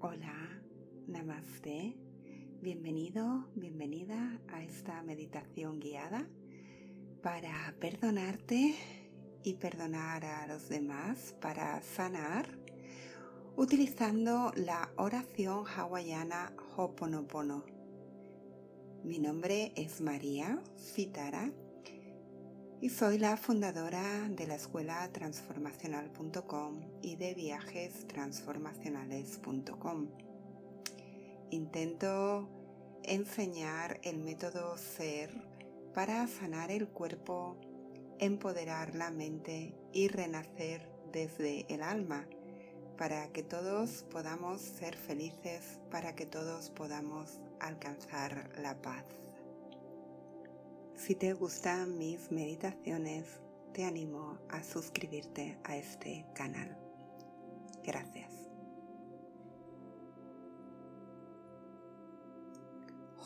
Hola, namaste. Bienvenido, bienvenida a esta meditación guiada para perdonarte y perdonar a los demás, para sanar, utilizando la oración hawaiana Hoponopono. Mi nombre es María Citara y soy la fundadora de la escuela transformacional.com y de viajestransformacionales.com. Intento enseñar el método SER para sanar el cuerpo, empoderar la mente y renacer desde el alma, para que todos podamos ser felices, para que todos podamos alcanzar la paz. Si te gustan mis meditaciones, te animo a suscribirte a este canal. Gracias.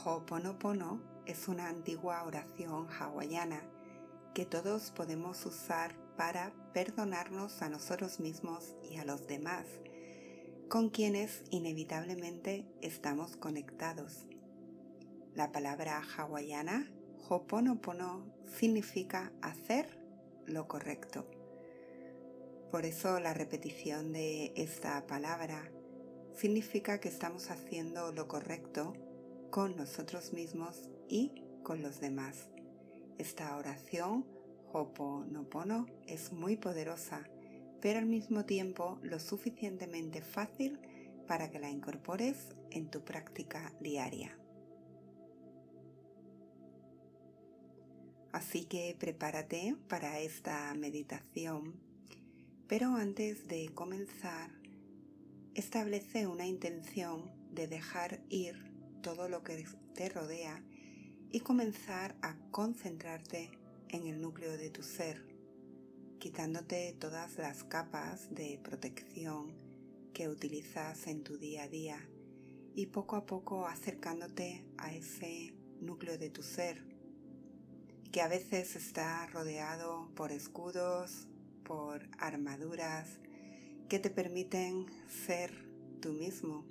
Ho'oponopono es una antigua oración hawaiana que todos podemos usar para perdonarnos a nosotros mismos y a los demás, con quienes inevitablemente estamos conectados. La palabra hawaiana Ho'oponopono significa hacer lo correcto. Por eso la repetición de esta palabra significa que estamos haciendo lo correcto con nosotros mismos y con los demás. Esta oración Ho'oponopono es muy poderosa, pero al mismo tiempo lo suficientemente fácil para que la incorpores en tu práctica diaria. Así que prepárate para esta meditación, pero antes de comenzar, establece una intención de dejar ir todo lo que te rodea y comenzar a concentrarte en el núcleo de tu ser, quitándote todas las capas de protección que utilizas en tu día a día y poco a poco acercándote a ese núcleo de tu ser que a veces está rodeado por escudos, por armaduras que te permiten ser tú mismo,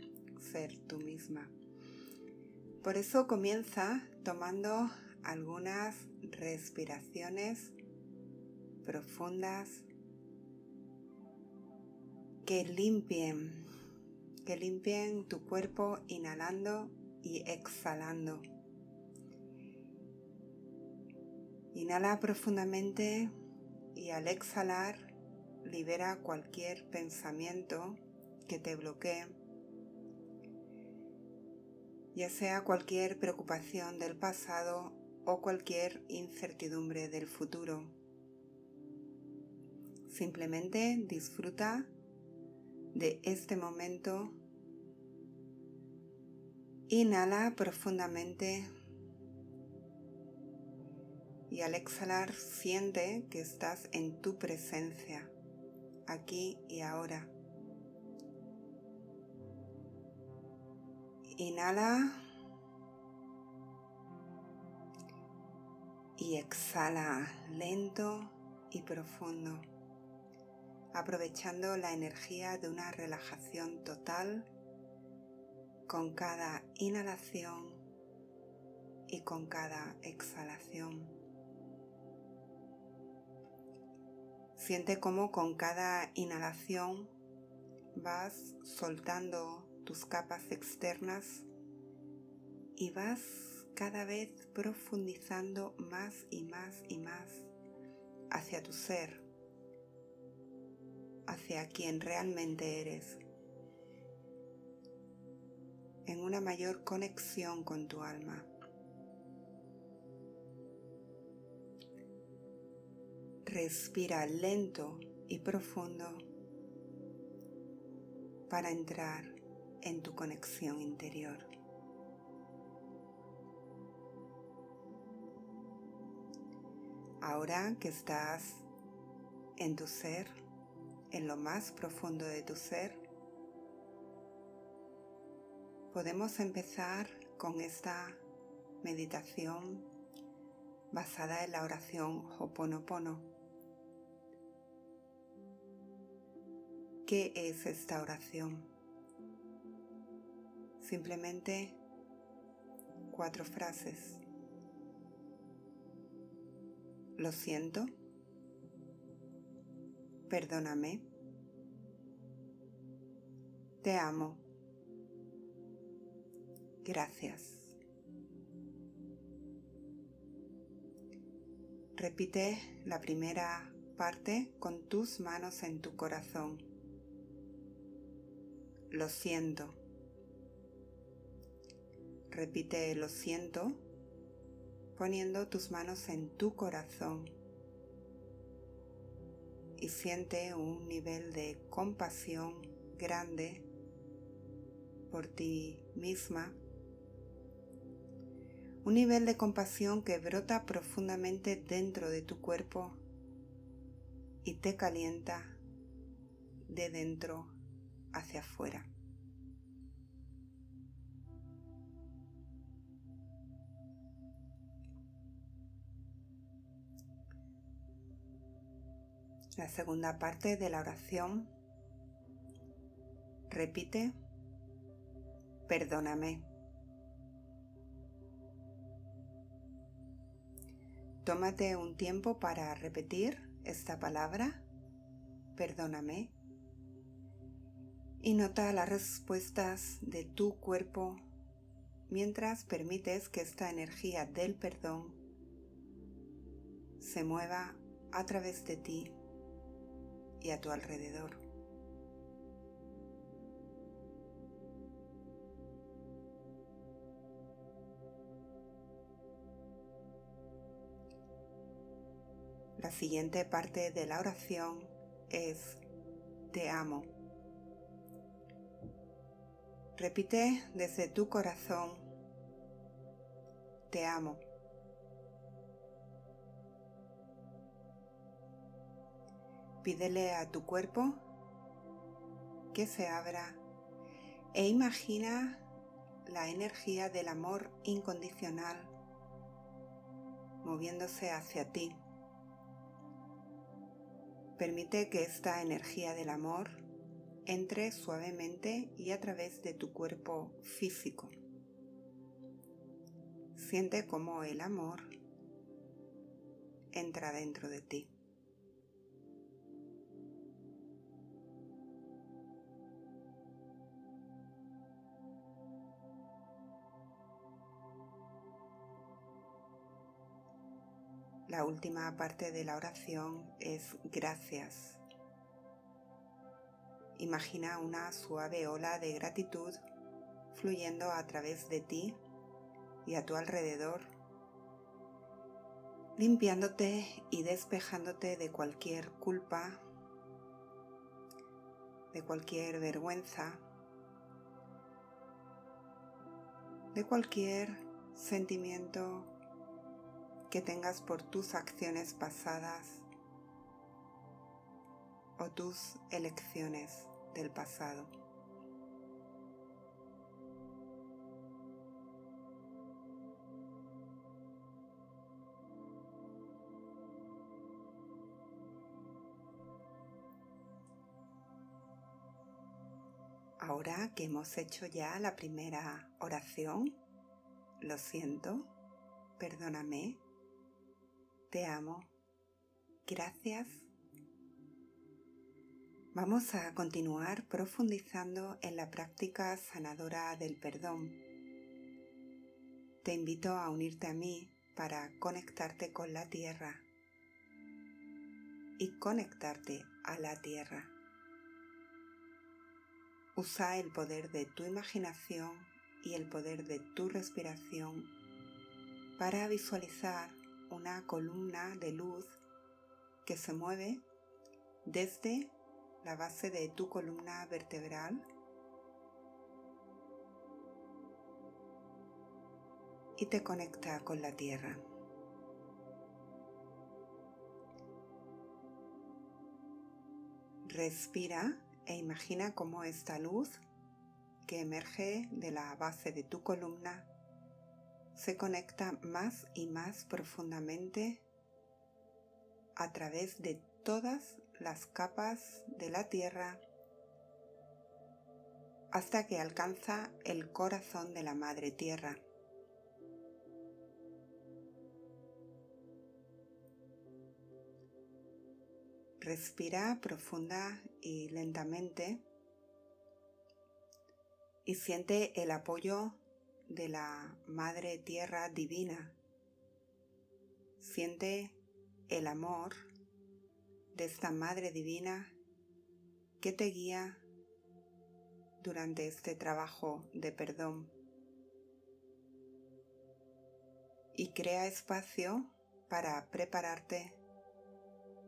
ser tú misma. Por eso comienza tomando algunas respiraciones profundas que limpien, que limpien tu cuerpo inhalando y exhalando. Inhala profundamente y al exhalar libera cualquier pensamiento que te bloquee, ya sea cualquier preocupación del pasado o cualquier incertidumbre del futuro. Simplemente disfruta de este momento. Inhala profundamente y al exhalar siente que estás en tu presencia, aquí y ahora. Inhala y exhala lento y profundo, aprovechando la energía de una relajación total con cada inhalación y con cada exhalación. Siente cómo con cada inhalación vas soltando tus capas externas y vas cada vez profundizando más y más y más hacia tu ser, hacia quien realmente eres, en una mayor conexión con tu alma. Respira lento y profundo para entrar en tu conexión interior. Ahora que estás en tu ser, en lo más profundo de tu ser, podemos empezar con esta meditación basada en la oración Hoponopono ¿Qué es esta oración? Simplemente cuatro frases. Lo siento. Perdóname. Te amo. Gracias. Repite la primera parte con tus manos en tu corazón. Lo siento. Repite lo siento poniendo tus manos en tu corazón y siente un nivel de compasión grande por ti misma. Un nivel de compasión que brota profundamente dentro de tu cuerpo y te calienta de dentro hacia afuera. La segunda parte de la oración repite, perdóname. Tómate un tiempo para repetir esta palabra, perdóname, y nota las respuestas de tu cuerpo mientras permites que esta energía del perdón se mueva a través de ti y a tu alrededor. La siguiente parte de la oración es Te amo. Repite desde tu corazón Te amo. Pídele a tu cuerpo que se abra e imagina la energía del amor incondicional moviéndose hacia ti. Permite que esta energía del amor entre suavemente y a través de tu cuerpo físico. Siente cómo el amor entra dentro de ti. La última parte de la oración es gracias. Imagina una suave ola de gratitud fluyendo a través de ti y a tu alrededor, limpiándote y despejándote de cualquier culpa, de cualquier vergüenza, de cualquier sentimiento que tengas por tus acciones pasadas o tus elecciones del pasado. Ahora que hemos hecho ya la primera oración, lo siento, perdóname, te amo. Gracias. Vamos a continuar profundizando en la práctica sanadora del perdón. Te invito a unirte a mí para conectarte con la tierra y conectarte a la tierra. Usa el poder de tu imaginación y el poder de tu respiración para visualizar una columna de luz que se mueve desde la base de tu columna vertebral y te conecta con la tierra. Respira e imagina cómo esta luz que emerge de la base de tu columna se conecta más y más profundamente a través de todas las capas de la Tierra hasta que alcanza el corazón de la Madre Tierra. Respira profunda y lentamente y siente el apoyo de la Madre Tierra Divina. Siente el amor de esta Madre Divina que te guía durante este trabajo de perdón. Y crea espacio para prepararte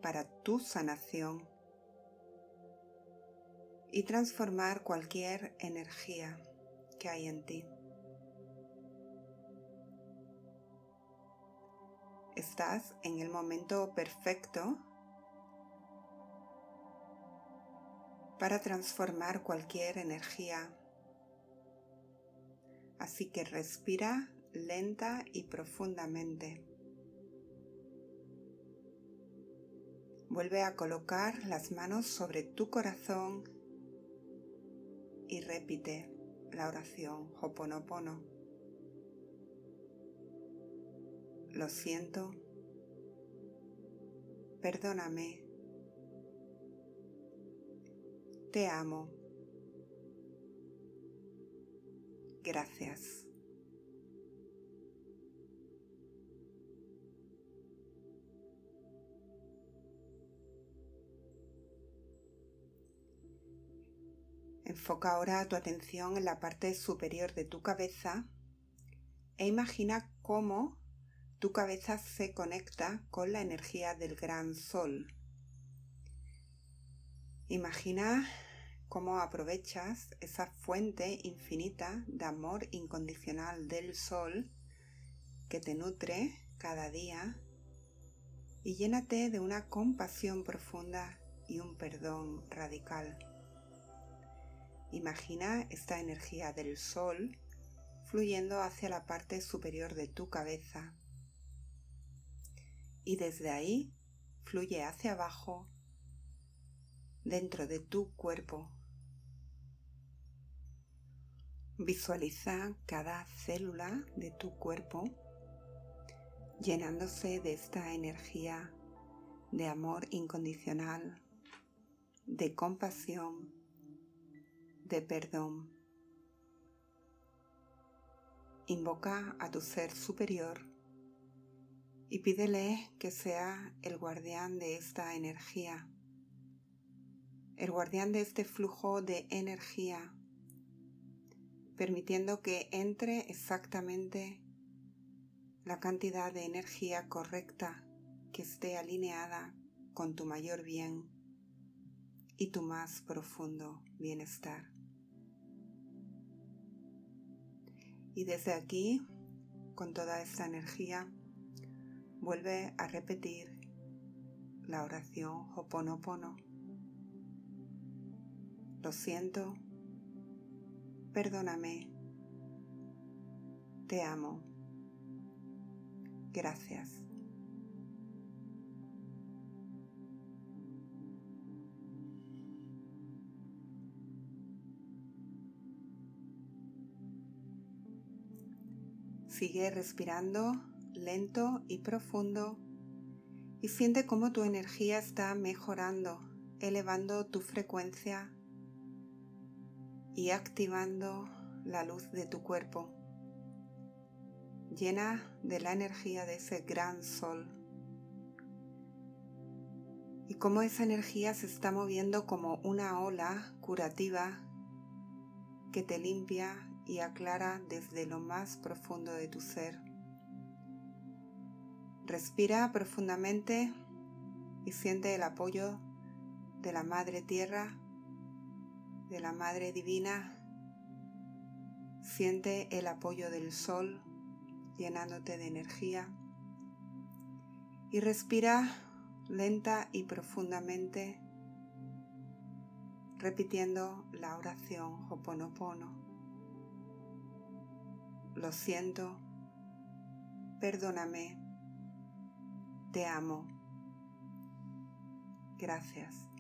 para tu sanación y transformar cualquier energía que hay en ti. Estás en el momento perfecto para transformar cualquier energía. Así que respira lenta y profundamente. Vuelve a colocar las manos sobre tu corazón y repite la oración Hoponopono. Lo siento. Perdóname Te amo. Gracias. Enfoca ahora tu atención en la parte superior de tu cabeza e imagina cómo tu cabeza se conecta con la energía del gran sol. Imagina cómo aprovechas esa fuente infinita de amor incondicional del sol que te nutre cada día y llénate de una compasión profunda y un perdón radical. Imagina esta energía del sol fluyendo hacia la parte superior de tu cabeza y desde ahí fluye hacia abajo dentro de tu cuerpo. Visualiza cada célula de tu cuerpo llenándose de esta energía de amor incondicional, de compasión, de perdón. Invoca a tu ser superior y pídele que sea el guardián de esta energía el guardián de este flujo de energía, permitiendo que entre exactamente la cantidad de energía correcta que esté alineada con tu mayor bien y tu más profundo bienestar. Y desde aquí, con toda esta energía, vuelve a repetir la oración Hoponopono lo siento, perdóname, te amo, gracias. Sigue respirando lento y profundo y siente cómo tu energía está mejorando, elevando tu frecuencia y activando la luz de tu cuerpo, llena de la energía de ese gran sol. Y cómo esa energía se está moviendo como una ola curativa que te limpia y aclara desde lo más profundo de tu ser. Respira profundamente y siente el apoyo de la Madre Tierra de la Madre Divina, siente el apoyo del sol llenándote de energía y respira lenta y profundamente repitiendo la oración Hoponopono. Lo siento, perdóname, te amo. Gracias.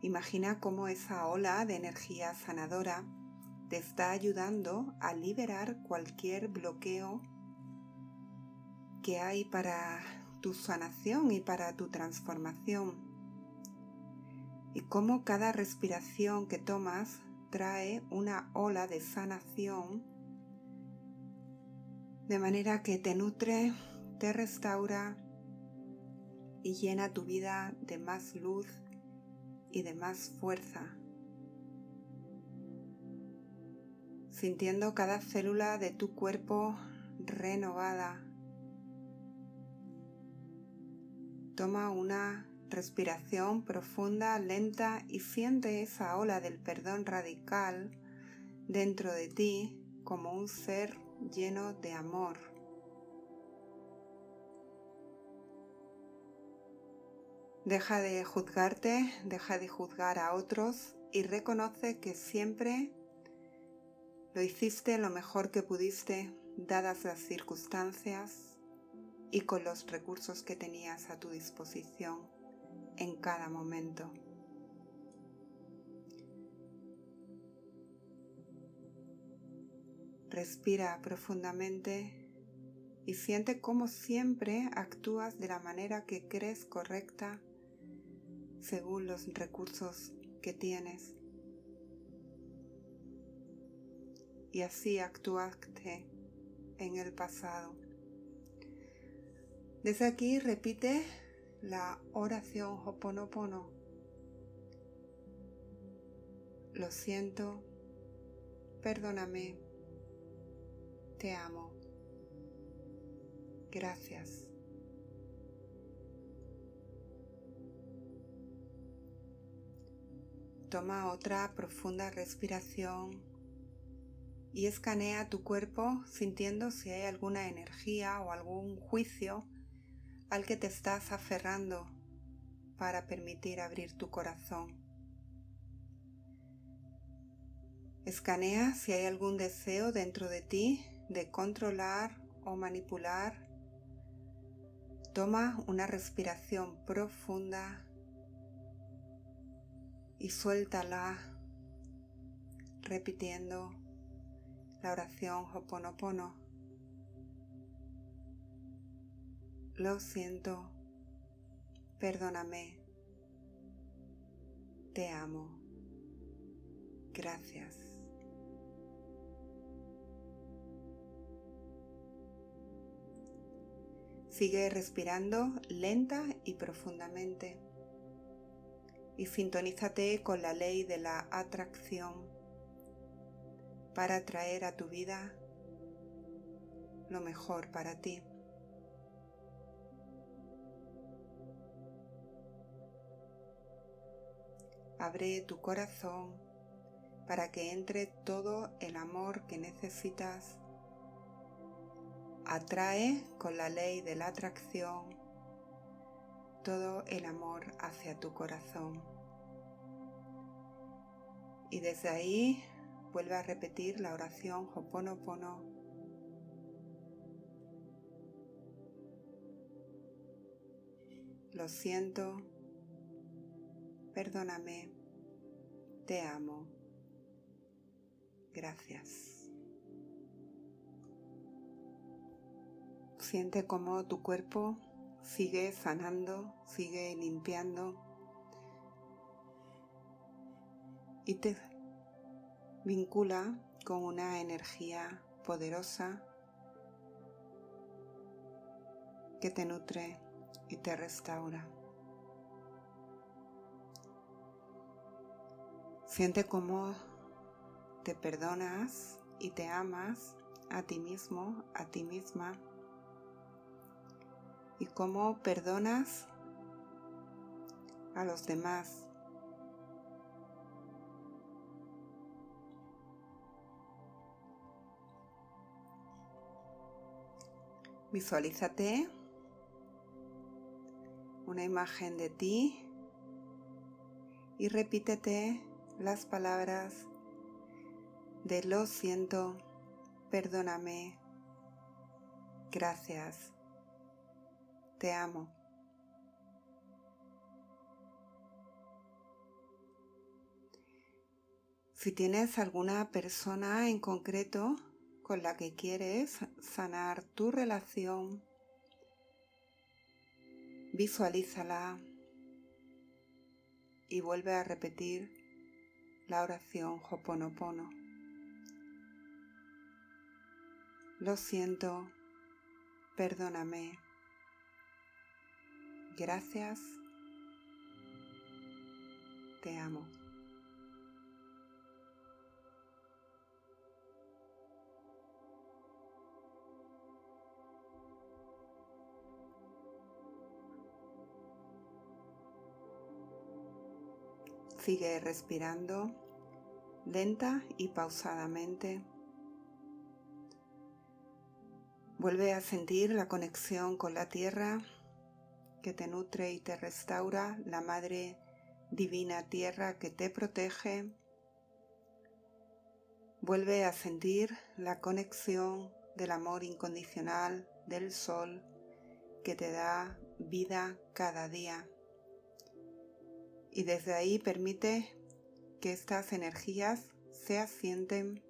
Imagina cómo esa ola de energía sanadora te está ayudando a liberar cualquier bloqueo que hay para tu sanación y para tu transformación. Y cómo cada respiración que tomas trae una ola de sanación de manera que te nutre, te restaura y llena tu vida de más luz y de más fuerza. Sintiendo cada célula de tu cuerpo renovada. Toma una respiración profunda, lenta y siente esa ola del perdón radical dentro de ti como un ser lleno de amor. Deja de juzgarte, deja de juzgar a otros y reconoce que siempre lo hiciste lo mejor que pudiste, dadas las circunstancias y con los recursos que tenías a tu disposición en cada momento. Respira profundamente y siente cómo siempre actúas de la manera que crees correcta según los recursos que tienes. Y así actuaste en el pasado. Desde aquí repite la oración Hoponopono. Lo siento, perdóname, te amo. Gracias. Toma otra profunda respiración y escanea tu cuerpo sintiendo si hay alguna energía o algún juicio al que te estás aferrando para permitir abrir tu corazón. Escanea si hay algún deseo dentro de ti de controlar o manipular. Toma una respiración profunda y suéltala repitiendo la oración Hoponopono. Lo siento, perdóname, te amo, gracias. Sigue respirando lenta y profundamente y sintonízate con la ley de la atracción para atraer a tu vida lo mejor para ti. Abre tu corazón para que entre todo el amor que necesitas. Atrae con la ley de la atracción todo el amor hacia tu corazón. Y desde ahí vuelve a repetir la oración Hoponopono. Lo siento, perdóname, te amo, gracias. Siente como tu cuerpo sigue sanando, sigue limpiando y te vincula con una energía poderosa que te nutre y te restaura. Siente cómo te perdonas y te amas a ti mismo, a ti misma y cómo perdonas a los demás. Visualízate una imagen de ti y repítete las palabras de lo siento, perdóname, gracias. Te amo. Si tienes alguna persona en concreto con la que quieres sanar tu relación, visualízala y vuelve a repetir la oración Hoponopono. Lo siento, perdóname. Gracias. Te amo. Sigue respirando lenta y pausadamente. Vuelve a sentir la conexión con la tierra que te nutre y te restaura, la Madre Divina Tierra que te protege. Vuelve a sentir la conexión del amor incondicional del Sol que te da vida cada día y desde ahí permite que estas energías se asienten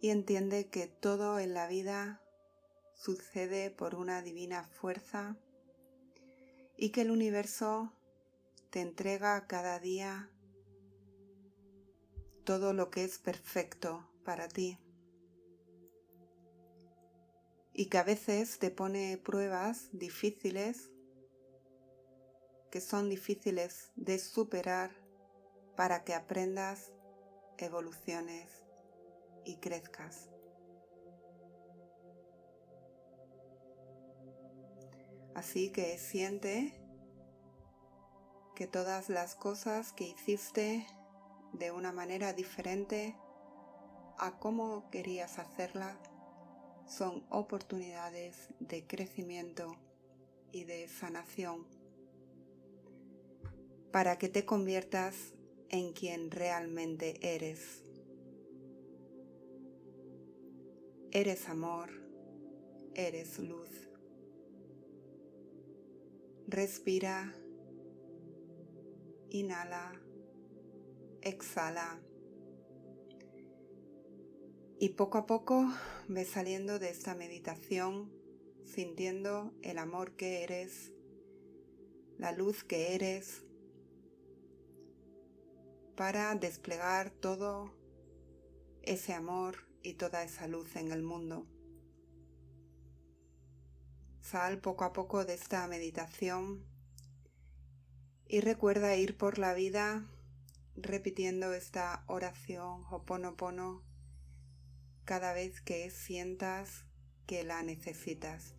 y entiende que todo en la vida sucede por una divina fuerza y que el universo te entrega cada día todo lo que es perfecto para ti y que a veces te pone pruebas difíciles que son difíciles de superar para que aprendas, evoluciones y crezcas. Así que siente que todas las cosas que hiciste de una manera diferente a cómo querías hacerla son oportunidades de crecimiento y de sanación para que te conviertas en quien realmente eres. Eres amor, eres luz. Respira, inhala, exhala. Y poco a poco ves saliendo de esta meditación sintiendo el amor que eres, la luz que eres, para desplegar todo ese amor y toda esa luz en el mundo. Sal poco a poco de esta meditación y recuerda ir por la vida repitiendo esta oración Hoponopono cada vez que sientas que la necesitas.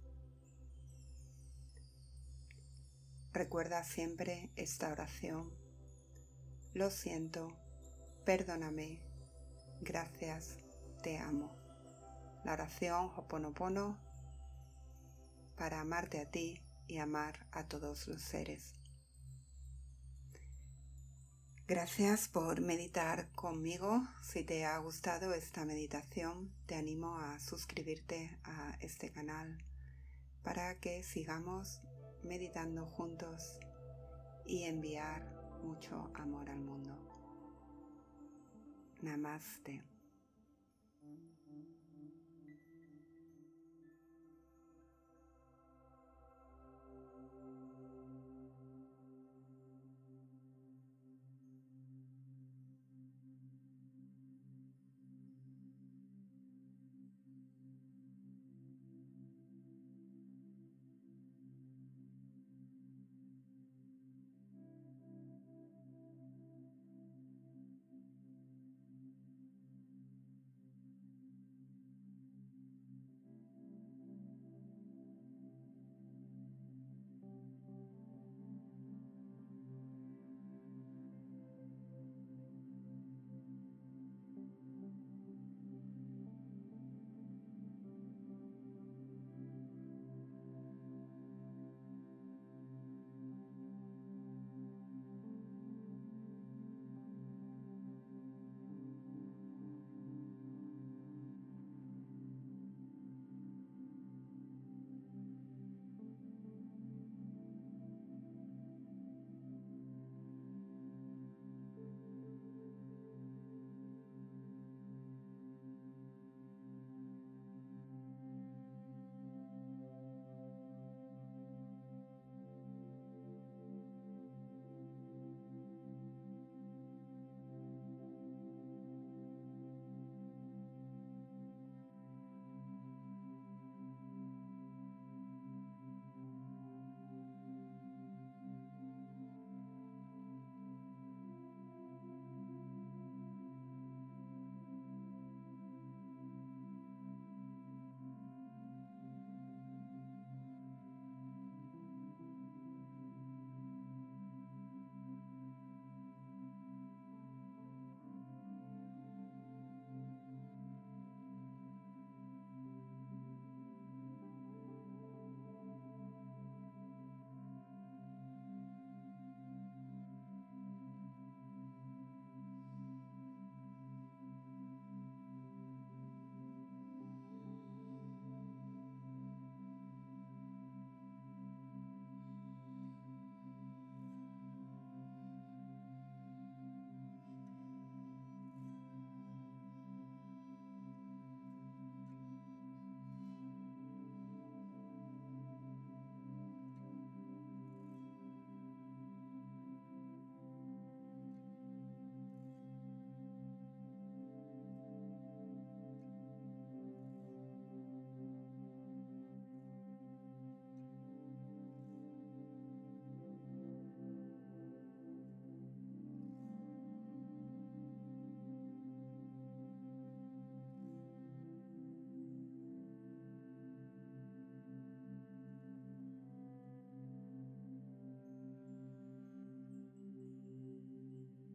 Recuerda siempre esta oración. Lo siento, perdóname, gracias, te amo. La oración Hoponopono para amarte a ti y amar a todos los seres. Gracias por meditar conmigo. Si te ha gustado esta meditación, te animo a suscribirte a este canal para que sigamos meditando juntos y enviar mucho amor al mundo. Namaste.